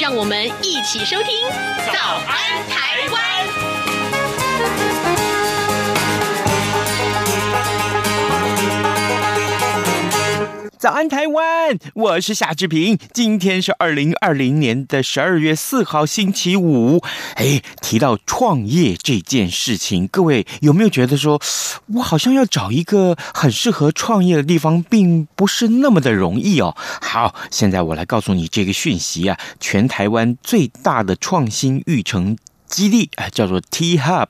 让我们一起收听《早安台湾》。早安，台湾！我是夏志平。今天是二零二零年的十二月四号，星期五。哎，提到创业这件事情，各位有没有觉得说，我好像要找一个很适合创业的地方，并不是那么的容易哦？好，现在我来告诉你这个讯息啊，全台湾最大的创新育成。基地啊，叫做 T Hub，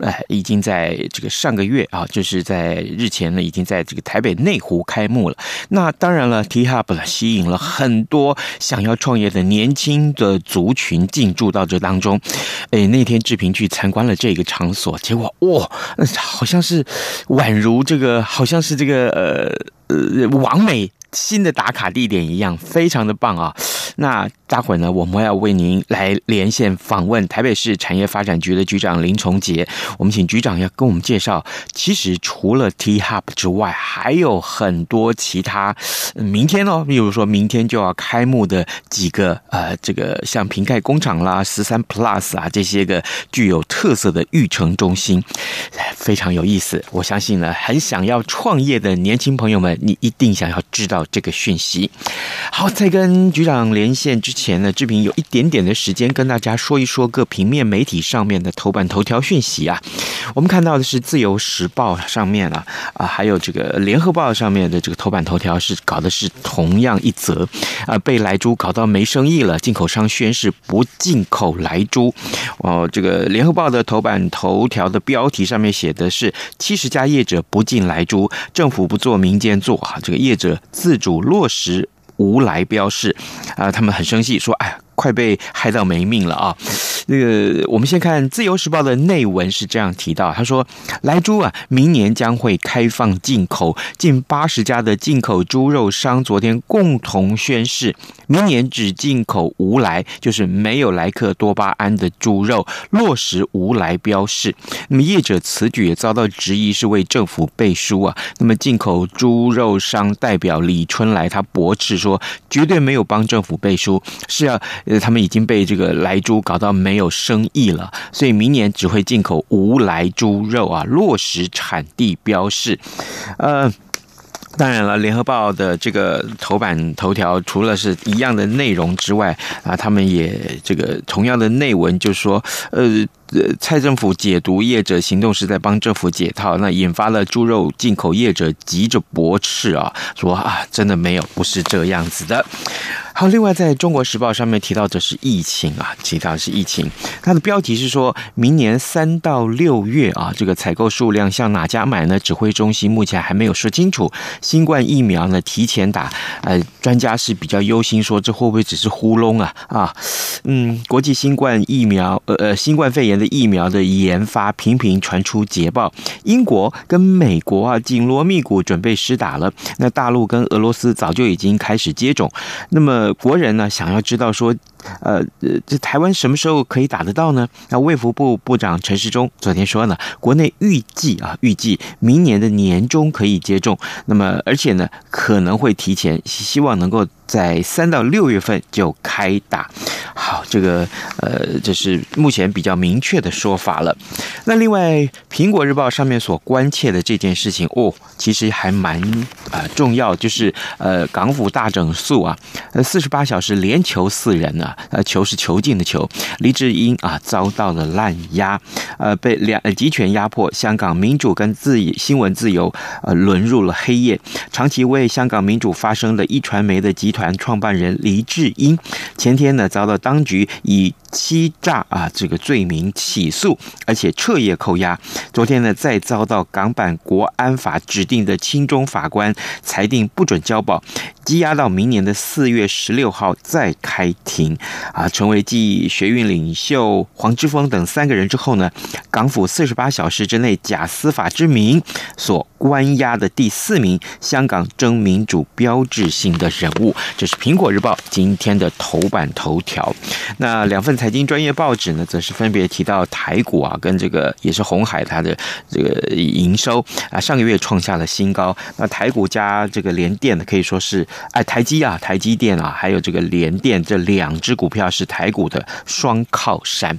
哎，已经在这个上个月啊，就是在日前呢，已经在这个台北内湖开幕了。那当然了，T Hub 呢，吸引了很多想要创业的年轻的族群进驻到这当中。哎，那天志平去参观了这个场所，结果哇，好像是宛如这个，好像是这个呃呃完美新的打卡地点一样，非常的棒啊。那待会呢，我们要为您来连线访问台北市产业发展局的局长林崇杰。我们请局长要跟我们介绍，其实除了 T Hub 之外，还有很多其他。明天哦，比如说明天就要开幕的几个呃，这个像瓶盖工厂啦、十三 Plus 啊这些个具有特色的育成中心，非常有意思。我相信呢，很想要创业的年轻朋友们，你一定想要知道这个讯息。好，在跟局长连。连线之前呢，志平有一点点的时间跟大家说一说各平面媒体上面的头版头条讯息啊。我们看到的是《自由时报》上面啊，啊，还有这个《联合报》上面的这个头版头条是搞的是同样一则啊，被莱猪搞到没生意了，进口商宣誓不进口莱猪。哦，这个《联合报》的头版头条的标题上面写的是七十家业者不进莱猪，政府不做，民间做啊，这个业者自自主落实。无来标示，啊，他们很生气，说：“哎呀。”快被害到没命了啊！那个，我们先看《自由时报》的内文是这样提到，他说：“莱猪啊，明年将会开放进口，近八十家的进口猪肉商昨天共同宣誓，明年只进口无莱，就是没有莱克多巴胺的猪肉，落实无莱标示。那么业者此举也遭到质疑，是为政府背书啊。那么进口猪肉商代表李春来他驳斥说，绝对没有帮政府背书，是要。”呃，他们已经被这个莱猪搞到没有生意了，所以明年只会进口无莱猪肉啊，落实产地标示。呃，当然了，联合报的这个头版头条除了是一样的内容之外啊，他们也这个同样的内文就说，呃。呃，蔡政府解读业者行动是在帮政府解套，那引发了猪肉进口业者急着驳斥啊，说啊，真的没有，不是这样子的。好，另外在中国时报上面提到的是疫情啊，提到是疫情，它的标题是说明年三到六月啊，这个采购数量向哪家买呢？指挥中心目前还没有说清楚。新冠疫苗呢，提前打，呃，专家是比较忧心说这会不会只是糊弄啊？啊，嗯，国际新冠疫苗，呃呃，新冠肺炎。的疫苗的研发频频传出捷报，英国跟美国啊紧锣密鼓准备施打了。那大陆跟俄罗斯早就已经开始接种。那么国人呢，想要知道说，呃，这台湾什么时候可以打得到呢？那卫福部部长陈时中昨天说呢，国内预计啊，预计明年的年中可以接种。那么而且呢，可能会提前，希望能够在三到六月份就开打。好，这个呃，这是目前比较明确的说法了。那另外，《苹果日报》上面所关切的这件事情哦，其实还蛮啊、重要，就是呃，港府大整肃啊，呃，四十八小时连囚四人啊，呃，囚是囚禁的囚，黎智英啊遭到了滥压，呃，被两集权压迫，香港民主跟自新闻自由呃沦入了黑夜。长期为香港民主发声的一传媒的集团创办人黎智英，前天呢遭到。当局以欺诈啊这个罪名起诉，而且彻夜扣押。昨天呢，再遭到港版国安法指定的亲中法官裁定不准交保，羁押到明年的四月十六号再开庭。啊，成为继学运领袖黄之锋等三个人之后呢，港府四十八小时之内假司法之名所关押的第四名香港争民主标志性的人物。这是苹果日报今天的头版头条。那两份财经专业报纸呢，则是分别提到台股啊，跟这个也是红海它的这个营收啊，上个月创下了新高。那台股加这个联电呢，可以说是哎台积啊，台积电啊，还有这个联电这两只股票是台股的双靠山。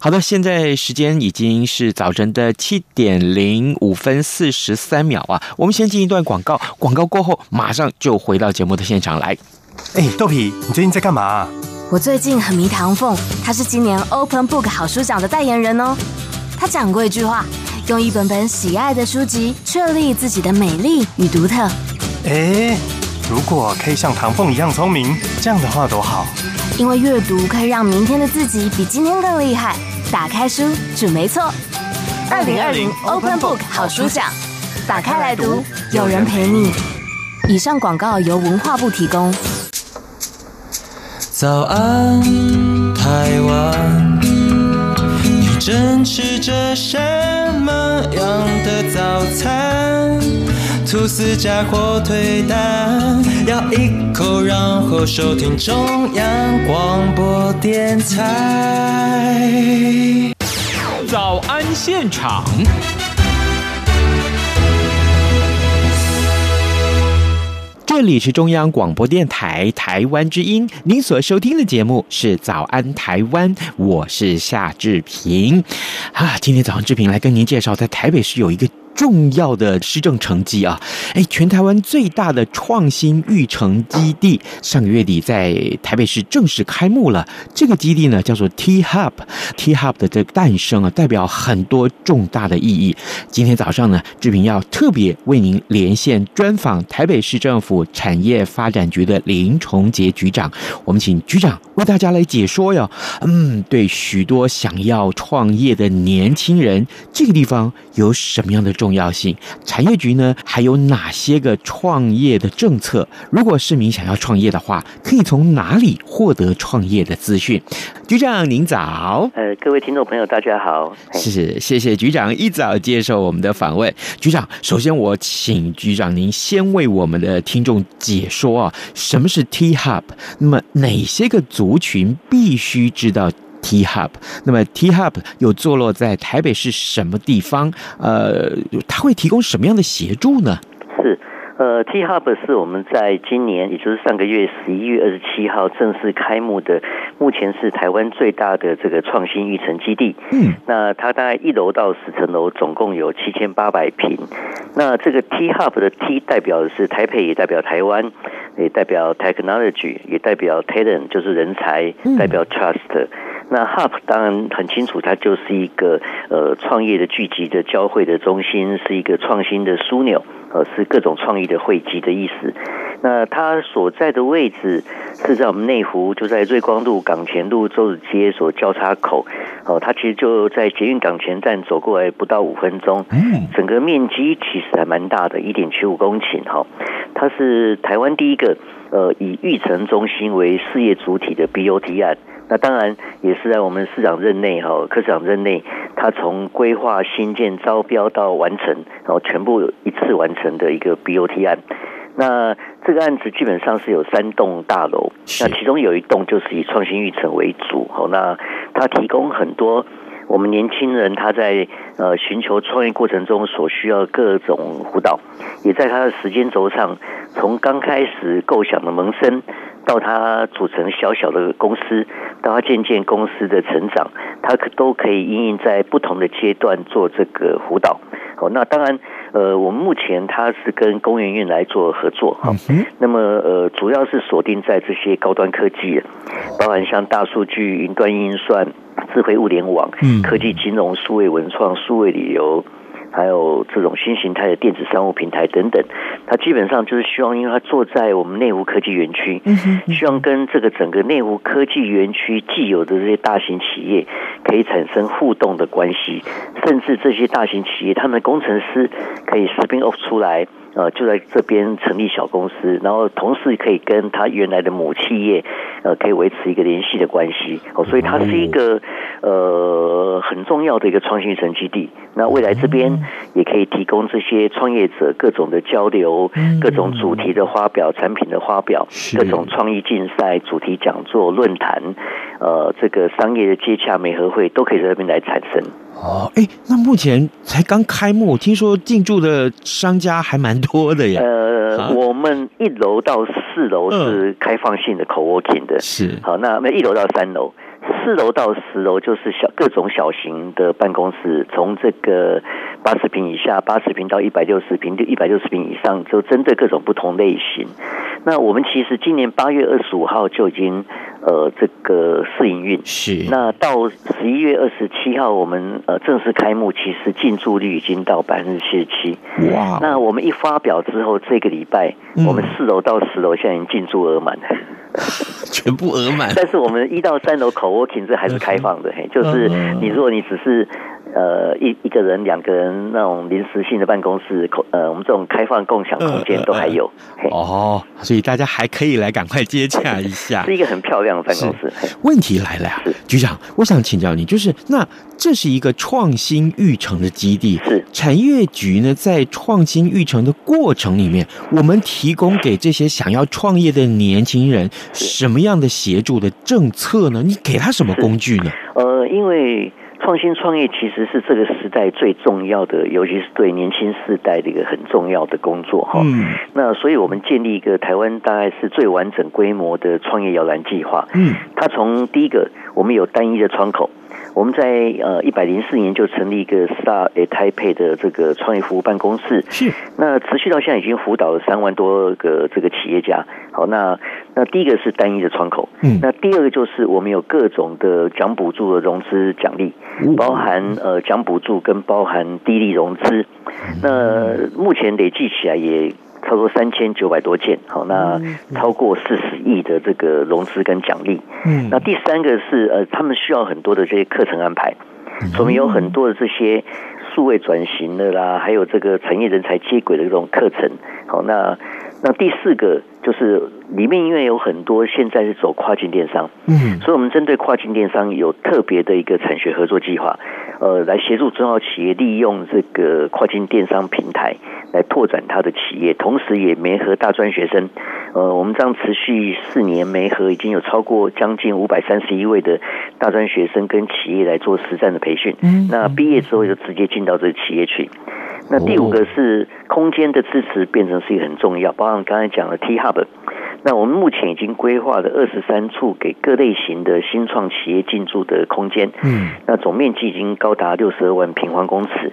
好的，现在时间已经是早晨的七点零五分四十三秒啊，我们先进一段广告，广告过后马上就回到节目的现场来。哎，豆皮，你最近在干嘛？我最近很迷唐凤，他是今年 Open Book 好书奖的代言人哦。他讲过一句话：用一本本喜爱的书籍，确立自己的美丽与独特。哎，如果可以像唐凤一样聪明，这样的话多好。因为阅读可以让明天的自己比今天更厉害。打开书，准没错。二零二零 Open Book 好书奖，打开来读，有人陪你。以上广告由文化部提供。早安，台湾，你正吃着什么样的早餐？吐司加火腿蛋，咬一口，然后收听中央广播电台。早安现场。这里是中央广播电台台湾之音，您所收听的节目是《早安台湾》，我是夏志平。啊，今天早上志平来跟您介绍，在台北市有一个。重要的施政成绩啊！哎，全台湾最大的创新育成基地上个月底在台北市正式开幕了。这个基地呢叫做 T Hub。T Hub 的这个诞生啊，代表很多重大的意义。今天早上呢，志平要特别为您连线专访台北市政府产业发展局的林崇杰局长。我们请局长为大家来解说哟。嗯，对许多想要创业的年轻人，这个地方有什么样的重重要性，产业局呢还有哪些个创业的政策？如果市民想要创业的话，可以从哪里获得创业的资讯？局长您早，呃，各位听众朋友大家好，是谢谢局长一早接受我们的访问。局长，首先我请局长您先为我们的听众解说啊，什么是 T Hub？那么哪些个族群必须知道？T Hub，那么 T Hub 有坐落在台北市什么地方？呃，它会提供什么样的协助呢？是，呃，T Hub 是我们在今年，也就是上个月十一月二十七号正式开幕的，目前是台湾最大的这个创新育成基地。嗯，那它大概一楼到十层楼，总共有七千八百平。那这个 T Hub 的 T 代表的是台北，也代表台湾，也代表 Technology，也代表 Talent，就是人才，代表 Trust。那 Hub 当然很清楚，它就是一个呃创业的聚集的交汇的中心，是一个创新的枢纽，呃，是各种创意的汇集的意思。那它所在的位置是在我们内湖，就在瑞光路、港前路、周子街所交叉口。哦，它其实就在捷运港前站走过来不到五分钟。嗯，整个面积其实还蛮大的，一点七五公顷。哈，它是台湾第一个呃以育成中心为事业主体的 BOT 案。那当然也是在我们市长任内哈，科市长任内，他从规划、新建、招标到完成，然后全部一次完成的一个 BOT 案。那这个案子基本上是有三栋大楼，那其中有一栋就是以创新育成为主。好，那他提供很多我们年轻人他在呃寻求创业过程中所需要各种辅导，也在他的时间轴上，从刚开始构想的萌生。到他组成小小的公司，到他渐渐公司的成长，他可都可以因应在不同的阶段做这个辅导。好，那当然，呃，我们目前他是跟工研院来做合作，哈。那么，呃，主要是锁定在这些高端科技，包含像大数据、云端运算、智慧物联网、科技金融、数位文创、数位旅游。还有这种新形态的电子商务平台等等，它基本上就是希望，因为它坐在我们内湖科技园区，希望跟这个整个内湖科技园区既有的这些大型企业可以产生互动的关系，甚至这些大型企业，他们的工程师可以 spin off 出来。呃，就在这边成立小公司，然后同时可以跟他原来的母企业呃可以维持一个联系的关系哦，所以它是一个呃很重要的一个创新育成基地。那未来这边也可以提供这些创业者各种的交流，各种主题的发表、产品的发表、各种创意竞赛、主题讲座、论坛，呃，这个商业的接洽、美合会都可以在那边来产生。哦，哎，那目前才刚开幕，听说进驻的商家还蛮多的呀。呃，啊、我们一楼到四楼是开放性的 co-working 的，是。好，那那一楼到三楼。四楼到十楼就是小各种小型的办公室，从这个八十平以下，八十平到一百六十平，就一百六十平以上，就针对各种不同类型。那我们其实今年八月二十五号就已经呃这个试营运，是。那到十一月二十七号我们呃正式开幕，其实进驻率已经到百分之七十七。哇！那我们一发表之后，这个礼拜、嗯、我们四楼到十楼现在已经进驻额满了。全部额满，但是我们一到三楼 co-working 这还是开放的，嘿，就是你如果你只是。呃，一一个人、两个人那种临时性的办公室，空呃，我们这种开放共享空间都还有。哦，所以大家还可以来赶快接洽一下。是一个很漂亮的办公室。问题来了呀，局长，我想请教你，就是那这是一个创新育成的基地，是产业局呢，在创新育成的过程里面，我们提供给这些想要创业的年轻人什么样的协助的政策呢？你给他什么工具呢？呃，因为。创新创业其实是这个时代最重要的，尤其是对年轻世代的一个很重要的工作哈。嗯。那所以我们建立一个台湾大概是最完整规模的创业摇篮计划。嗯。它从第一个，我们有单一的窗口。我们在呃一百零四年就成立一个 Start at Taipei 的这个创业服务办公室，是。那持续到现在已经辅导了三万多个这个企业家。好，那那第一个是单一的窗口，嗯，那第二个就是我们有各种的奖补助的融资奖励，包含呃奖补助跟包含低利融资，那目前累计起来也。超过三千九百多件，好，那超过四十亿的这个融资跟奖励。嗯，那第三个是呃，他们需要很多的这些课程安排，我们有很多的这些数位转型的啦，还有这个产业人才接轨的这种课程。好，那那第四个就是里面因为有很多现在是走跨境电商，嗯，所以我们针对跨境电商有特别的一个产学合作计划，呃，来协助中小企业利用这个跨境电商平台。来拓展它的企业，同时也媒合大专学生。呃，我们这样持续四年媒合，已经有超过将近五百三十一位的大专学生跟企业来做实战的培训。嗯，那毕业之后就直接进到这个企业去。那第五个是空间的支持，变成是一个很重要。包含刚才讲的 T Hub，那我们目前已经规划了二十三处给各类型的新创企业进驻的空间。嗯，那总面积已经高达六十二万平方公尺。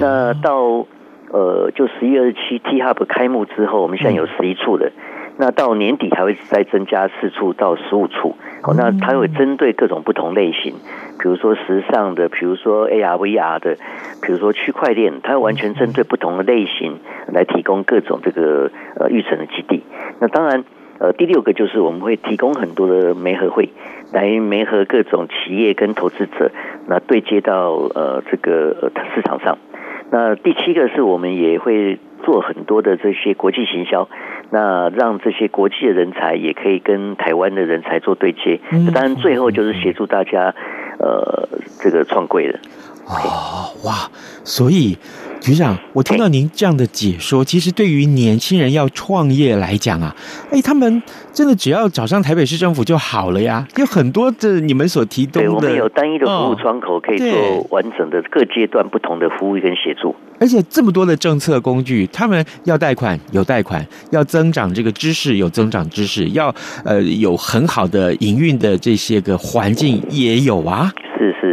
那到呃，就十一月二十七 T Hub 开幕之后，我们现在有十一处了，嗯、那到年底还会再增加四处到十五处。好，那它会针对各种不同类型，比如说时尚的，比如说 AR VR 的，比如说区块链，它会完全针对不同的类型来提供各种这个呃育成的基地。那当然，呃，第六个就是我们会提供很多的媒合会，来媒合各种企业跟投资者，那对接到呃这个市场上。那第七个是我们也会做很多的这些国际行销，那让这些国际的人才也可以跟台湾的人才做对接。那当然最后就是协助大家，呃，这个创贵的。哦，哇！所以局长，我听到您这样的解说，其实对于年轻人要创业来讲啊，哎，他们真的只要找上台北市政府就好了呀。有很多的你们所提供的，对，我们有单一的服务窗口，可以做完整的各阶段不同的服务跟协助。而且这么多的政策工具，他们要贷款有贷款，要增长这个知识有增长知识，要呃有很好的营运的这些个环境也有啊。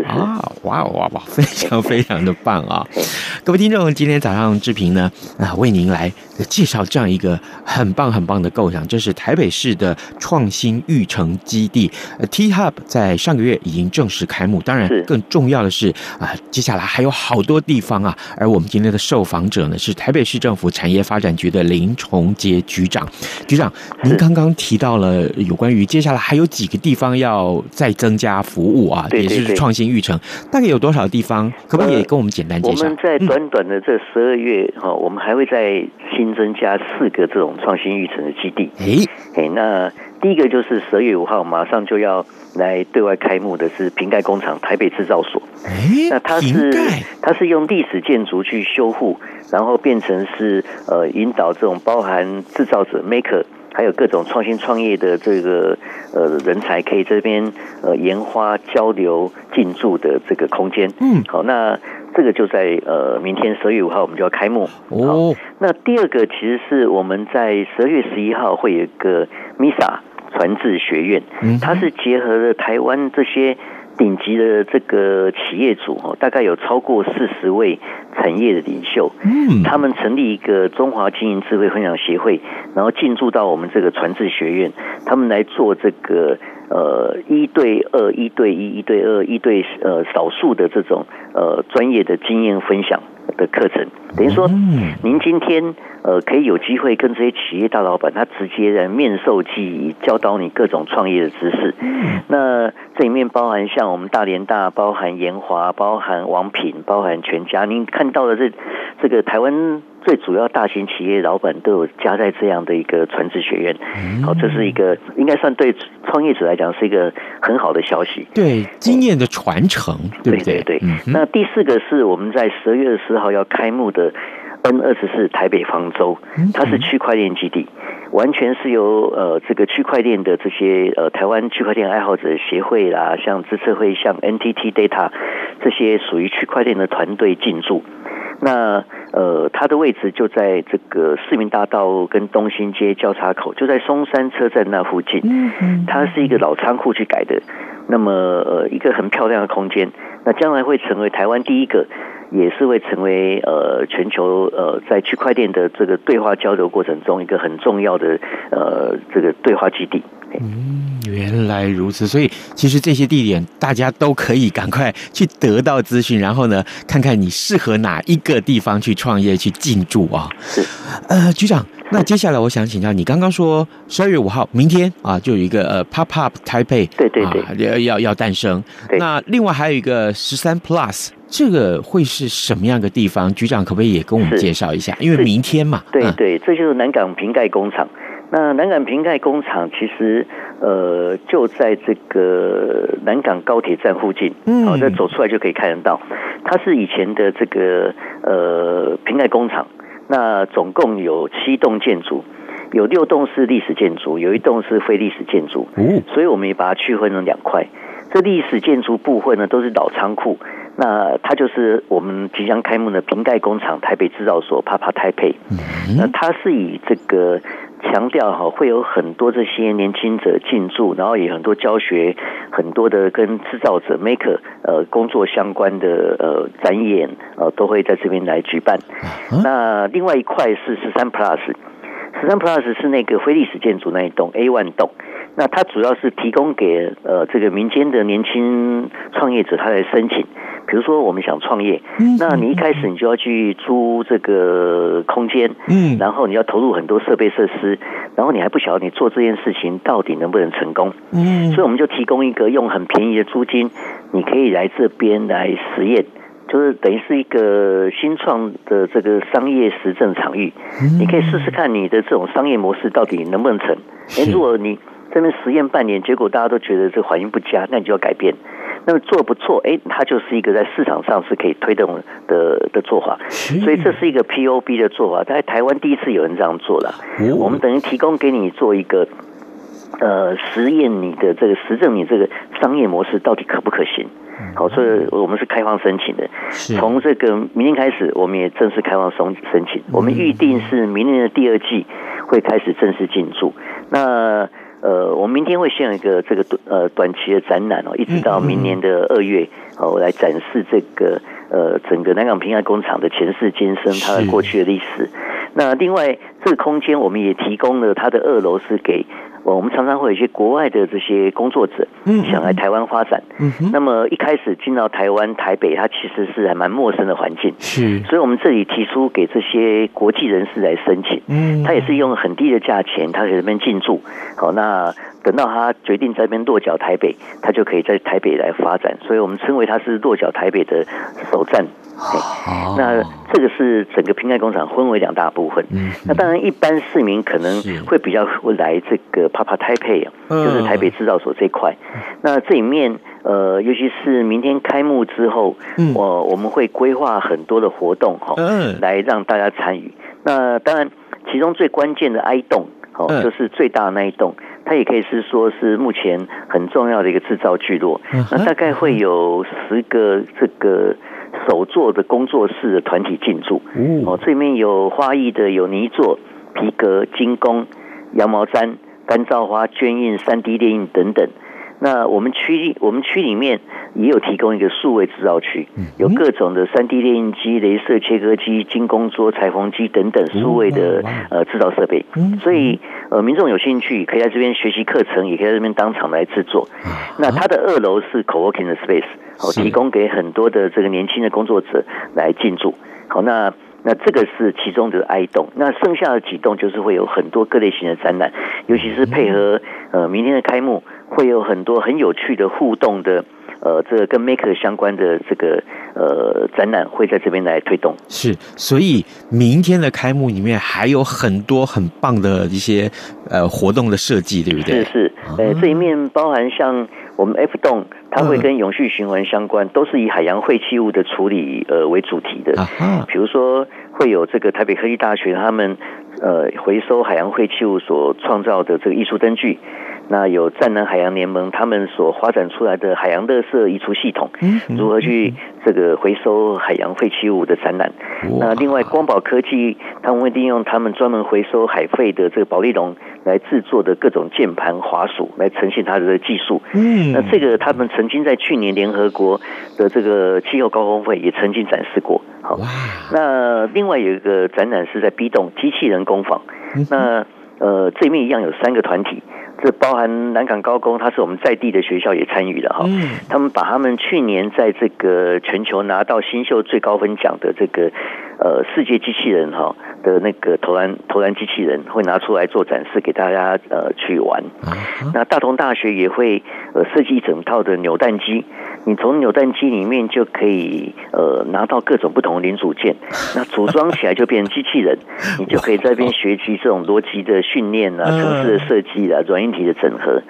啊，哇哇哇，非常非常的棒啊！各位听众，今天早上志平呢啊，为您来介绍这样一个很棒很棒的构想，这是台北市的创新育成基地 T Hub，在上个月已经正式开幕。当然，更重要的是啊，接下来还有好多地方啊。而我们今天的受访者呢，是台北市政府产业发展局的林崇杰局长。局长，您刚刚提到了有关于接下来还有几个地方要再增加服务啊，也是。创新育成大概有多少地方？可不可以也跟我们简单介绍？我们在短短的这十二月哈，我们还会再新增加四个这种创新育成的基地。诶诶，那第一个就是十二月五号马上就要来对外开幕的是瓶盖工厂台北制造所。哎，那它是它是用历史建筑去修护，然后变成是呃引导这种包含制造者 maker。还有各种创新创业的这个呃人才，可以这边呃研发交流进驻的这个空间。嗯，好，那这个就在呃明天十二月五号我们就要开幕。哦，那第二个其实是我们在十二月十一号会有一个 MISA 传智学院，它是结合了台湾这些。顶级的这个企业主哦，大概有超过四十位产业的领袖，嗯，他们成立一个中华经营智慧分享协会，然后进驻到我们这个传智学院，他们来做这个呃一对二、一对一、一对二、一对呃少数的这种呃专业的经验分享的课程，等于说，您今天呃可以有机会跟这些企业大老板，他直接来面授技艺，教导你各种创业的知识。那这里面包含像我们大连大，包含研华，包含王品，包含全家。您看到的这这个台湾最主要大型企业老板都有加在这样的一个传职学院。好，这是一个应该算对创业者来讲是一个很好的消息。对经验的传承，对不对？对对对。那第四个是我们在十二月十四号要开幕的 N 二十四台北方舟，它是区块链基地。完全是由呃这个区块链的这些呃台湾区块链爱好者协会啦，像资策会、像 NTT Data 这些属于区块链的团队进驻。那呃它的位置就在这个市民大道跟东兴街交叉口，就在松山车站那附近嗯。它是一个老仓库去改的，那么呃一个很漂亮的空间。那将来会成为台湾第一个。也是会成为呃全球呃在区块链的这个对话交流过程中一个很重要的呃这个对话基地。嗯，原来如此，所以其实这些地点大家都可以赶快去得到资讯，然后呢，看看你适合哪一个地方去创业去进驻啊。是，呃，局长，那接下来我想请教你，刚刚说十二月五号明天啊，就有一个呃 Pop Up Taipei，对对对，要要要诞生。那另外还有一个十三 Plus。这个会是什么样的地方？局长可不可以也跟我们介绍一下？因为明天嘛，对对，这就是南港瓶盖工厂。那南港瓶盖工厂其实呃就在这个南港高铁站附近，嗯，好，再走出来就可以看得到。它是以前的这个呃瓶盖工厂。那总共有七栋建筑，有六栋是历史建筑，有一栋是非历史建筑。嗯，所以我们也把它区分成两块。这历史建筑部分呢，都是老仓库。那它就是我们即将开幕的瓶盖工厂台北制造所帕帕台北。那它是以这个强调哈，会有很多这些年轻者进驻，然后也很多教学，很多的跟制造者 Maker 呃工作相关的呃展演呃都会在这边来举办。那另外一块是十三 Plus，十三 Plus 是那个非历史建筑那一栋 A one 栋。那它主要是提供给呃这个民间的年轻创业者，他来申请。比如说我们想创业，那你一开始你就要去租这个空间，嗯，然后你要投入很多设备设施，然后你还不晓得你做这件事情到底能不能成功，嗯，所以我们就提供一个用很便宜的租金，你可以来这边来实验，就是等于是一个新创的这个商业实证场域，你可以试试看你的这种商业模式到底能不能成。诶，如果你这边实验半年，结果大家都觉得这个环境不佳，那你就要改变。那么做不错，哎，它就是一个在市场上是可以推动的的做法。所以这是一个 POB 的做法，在台湾第一次有人这样做了。我们等于提供给你做一个呃实验，你的这个实证，你这个商业模式到底可不可行？好，所以我们是开放申请的。从这个明天开始，我们也正式开放申申请。我们预定是明年的第二季会开始正式进驻。那呃，我们明天会先有一个这个短呃短期的展览哦，一直到明年的二月哦，我来展示这个呃整个南港平安工厂的前世今生，它的过去的历史。那另外这个空间我们也提供了它的二楼是给。我们常常会有一些国外的这些工作者，嗯想来台湾发展。嗯，那么一开始进到台湾台北，它其实是还蛮陌生的环境。是，所以我们这里提出给这些国际人士来申请。嗯，他也是用很低的价钱，他在这边进驻。好，那等到他决定在这边落脚台北，他就可以在台北来发展。所以我们称为他是落脚台北的首站。好，那这个是整个瓶盖工厂分为两大部分。嗯，那当然一般市民可能会比较会来这个 Papa Taipei，就是台北制造所这块。那这里面呃，尤其是明天开幕之后，我我们会规划很多的活动哈，来让大家参与。那当然，其中最关键的 I 栋哦，就是最大的那一栋，它也可以是说是目前很重要的一个制造聚落。那大概会有十个这个。手作的工作室的团体进驻，哦，这里面有花艺的，有泥作、皮革、精工、羊毛毡、干燥花、绢印、三 D 列印等等。那我们区我们区里面也有提供一个数位制造区，有各种的三 D 列印机、镭射切割机、精工桌、裁缝机等等数位的呃制造设备。所以呃，民众有兴趣可以在这边学习课程，也可以在这边当场来制作。那它的二楼是 co-working 的 space，好，提供给很多的这个年轻的工作者来进驻。好，那那这个是其中的 I 栋，那剩下的几栋就是会有很多各类型的展览，尤其是配合呃明天的开幕。会有很多很有趣的互动的，呃，这个跟 Maker 相关的这个呃展览会在这边来推动。是，所以明天的开幕里面还有很多很棒的一些呃活动的设计，对不对？是是，呃，这一面包含像我们 F 栋，它会跟永续循环相关，都是以海洋废弃物的处理呃为主题的。啊，比如说会有这个台北科技大学他们呃回收海洋废弃物所创造的这个艺术灯具。那有战南海洋联盟他们所发展出来的海洋垃圾移除系统，如何去这个回收海洋废弃物的展览？那另外光宝科技他们会利用他们专门回收海废的这个保丽龙来制作的各种键盘滑鼠来呈现它的技术。嗯，那这个他们曾经在去年联合国的这个气候高峰会也曾经展示过。好，那另外有一个展览是在 B 栋机器人工坊。那呃这面一样有三个团体。这包含南港高工，它是我们在地的学校也参与了哈。嗯。他们把他们去年在这个全球拿到新秀最高分奖的这个呃世界机器人哈的那个投篮投篮机器人会拿出来做展示给大家呃去玩。那大同大学也会呃设计一整套的扭蛋机，你从扭蛋机里面就可以呃拿到各种不同的零组件，那组装起来就变成机器人，你就可以在这边学习这种逻辑的训练啊、程式的设计啊、软硬体的整合，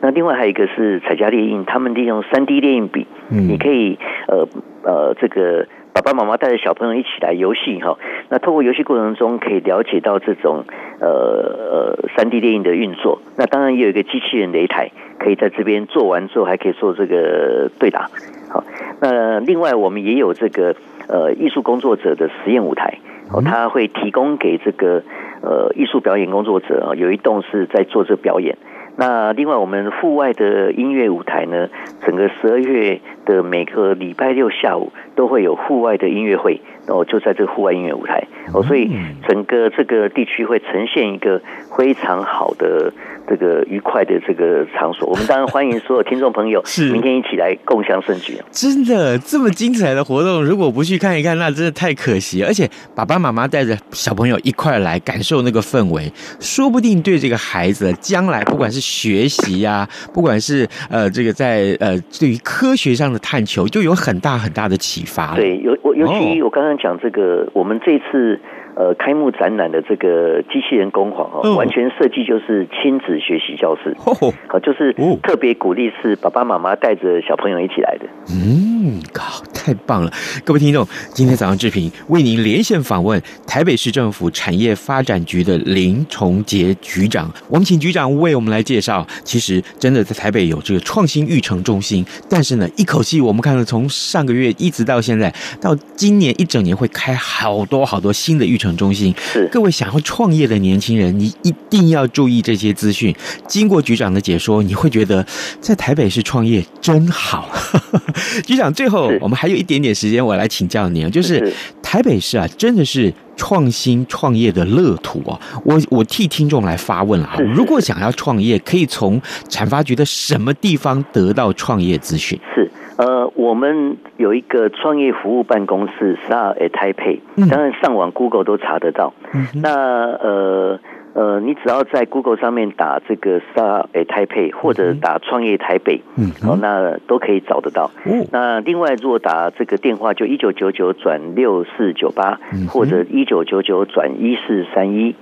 那另外还有一个是彩加列印，他们利用三 D 列印笔，你可以呃呃这个爸爸妈妈带着小朋友一起来游戏哈，那透过游戏过程中可以了解到这种呃呃三 D 电影的运作，那当然也有一个机器人擂台，可以在这边做完之后还可以做这个对打，好，那另外我们也有这个呃艺术工作者的实验舞台，哦，他会提供给这个。呃，艺术表演工作者啊，有一栋是在做这个表演。那另外，我们户外的音乐舞台呢，整个十二月的每个礼拜六下午都会有户外的音乐会，哦，就在这个户外音乐舞台哦，所以整个这个地区会呈现一个非常好的。这个愉快的这个场所，我们当然欢迎所有听众朋友，是明天一起来共享盛举。真的这么精彩的活动，如果不去看一看，那真的太可惜。而且爸爸妈妈带着小朋友一块来感受那个氛围，说不定对这个孩子将来不管是学习呀、啊，不管是呃这个在呃对于科学上的探求，就有很大很大的启发。对，尤我尤其我刚刚讲这个，哦、我们这次。呃，开幕展览的这个机器人工坊哦，完全设计就是亲子学习教室，好，就是特别鼓励是爸爸妈妈带着小朋友一起来的。嗯，好，太棒了！各位听众，今天早上志平为您连线访问台北市政府产业发展局的林崇杰局长，我们请局长为我们来介绍。其实真的在台北有这个创新育成中心，但是呢，一口气我们看了从上个月一直到现在，到今年一整年会开好多好多新的育成中心是各位想要创业的年轻人，你一定要注意这些资讯。经过局长的解说，你会觉得在台北市创业真好。局长，最后我们还有一点点时间，我来请教您，就是台北市啊，真的是创新创业的乐土啊。我我替听众来发问了啊，如果想要创业，可以从产发局的什么地方得到创业资讯？是。呃，我们有一个创业服务办公室，START at Taipei，当然上网 Google 都查得到。嗯、那呃呃，你只要在 Google 上面打这个 Start at Taipei 或者打创业台北，嗯，哦，那都可以找得到。嗯，那另外如果打这个电话就一九九九转六四九八，或者一九九九转一四三一，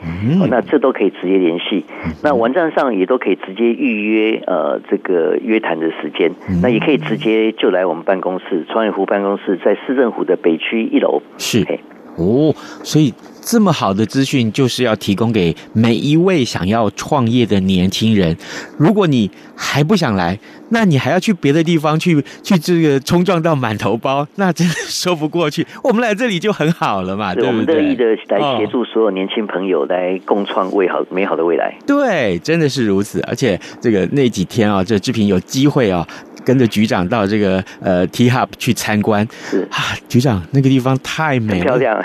哦，那这都可以直接联系。那网站上也都可以直接预约呃这个约谈的时间。那也可以直接就来我们办公室，创业湖办公室在市政府的北区一楼。是，哦，所以。这么好的资讯，就是要提供给每一位想要创业的年轻人。如果你还不想来，那你还要去别的地方去去这个冲撞到满头包，那真的说不过去。我们来这里就很好了嘛，对不对？我们乐意的来协助所有年轻朋友来共创未好美好的未来。对，真的是如此。而且这个那几天啊，这志平有机会啊。跟着局长到这个呃 T Hub 去参观，是啊，局长那个地方太美了，漂亮，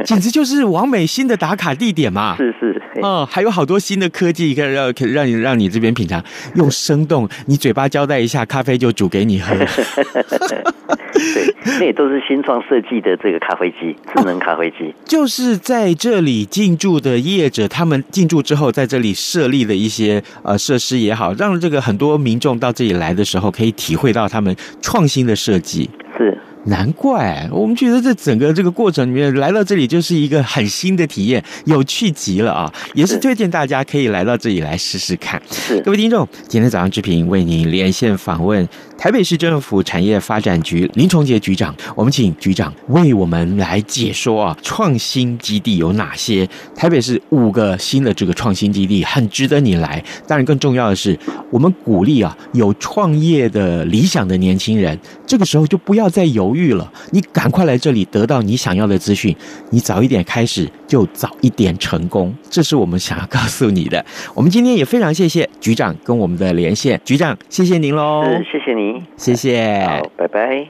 简直就是王美新的打卡地点嘛。是是，哦，还有好多新的科技可以让可以让你让你这边品尝，用生动，你嘴巴交代一下，咖啡就煮给你喝。对，那也都是新创设计的这个咖啡机，智能咖啡机。就是在这里进驻的业者，他们进驻之后，在这里设立的一些呃设施也好，让这个很多民众到这里来的时候，可以体会到他们创新的设计。是。难怪我们觉得这整个这个过程里面来到这里就是一个很新的体验，有趣极了啊！也是推荐大家可以来到这里来试试看。是，各位听众，今天早上志平为您连线访问台北市政府产业发展局林崇杰局长，我们请局长为我们来解说啊，创新基地有哪些？台北市五个新的这个创新基地很值得你来。当然，更重要的是，我们鼓励啊有创业的理想的年轻人，这个时候就不要再犹豫了，你赶快来这里得到你想要的资讯。你早一点开始，就早一点成功。这是我们想要告诉你的。我们今天也非常谢谢局长跟我们的连线，局长，谢谢您喽。谢谢您，谢谢。好，拜拜。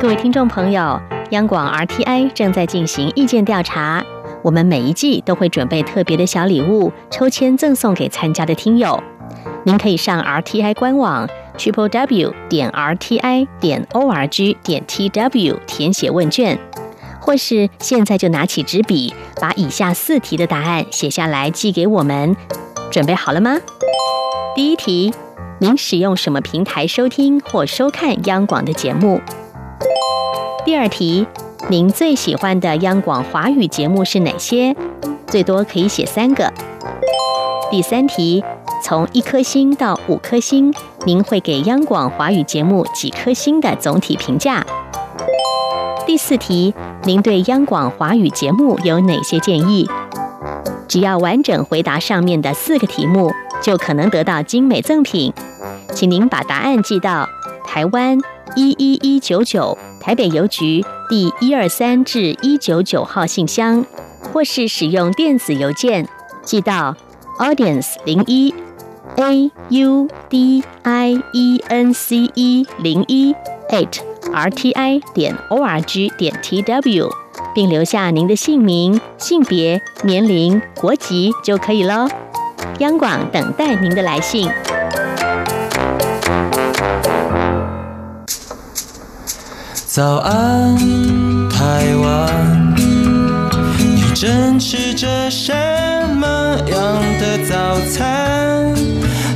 各位听众朋友，央广 RTI 正在进行意见调查，我们每一季都会准备特别的小礼物，抽签赠送给参加的听友。您可以上 RTI 官网。Triple W 点 R T I 点 O R G 点 T W 填写问卷，或是现在就拿起纸笔，把以下四题的答案写下来寄给我们。准备好了吗？第一题，您使用什么平台收听或收看央广的节目？第二题，您最喜欢的央广华语节目是哪些？最多可以写三个。第三题。从一颗星到五颗星，您会给央广华语节目几颗星的总体评价？第四题，您对央广华语节目有哪些建议？只要完整回答上面的四个题目，就可能得到精美赠品。请您把答案寄到台湾一一一九九台北邮局第一二三至一九九号信箱，或是使用电子邮件寄到 audience 零一。a u d i e n c e 零一 at r t i 点 o r g 点 t w，并留下您的姓名、性别、年龄、国籍就可以喽。央广等待您的来信。早安，台湾，你正吃着什么样的早餐？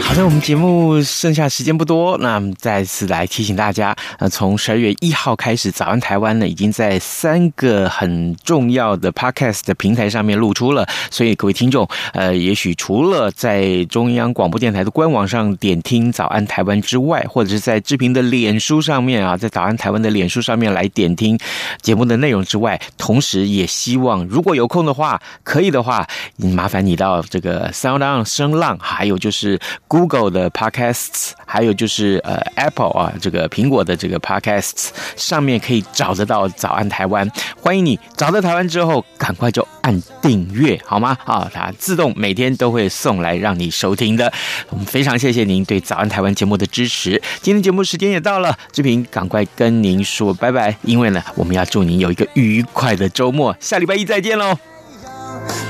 好的，我们节目剩下时间不多，那再次来提醒大家，呃，从十二月一号开始，早安台湾呢已经在三个很重要的 Podcast 的平台上面露出了，所以各位听众，呃，也许除了在中央广播电台的官网上点听早安台湾之外，或者是在志平的脸书上面啊，在早安台湾的脸书上面来点听节目的内容之外，同时也希望如果有空的话，可以的话，麻烦你到这个 SoundOn 声浪，还有就是 Google 的 Podcasts，还有就是呃 Apple 啊，这个苹果的这个 Podcasts 上面可以找得到早安台湾。欢迎你找到台湾之后，赶快就按订阅好吗？啊，它自动每天都会送来让你收听的。我们非常谢谢您对早安台湾节目的支持。今天节目时间也到了，志平赶快跟您说拜拜，因为呢，我们要祝您有一个愉快的周末，下礼拜一再见喽。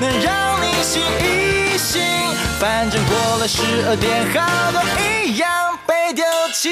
能让你醒一醒，反正过了十二点，好多一样被丢弃。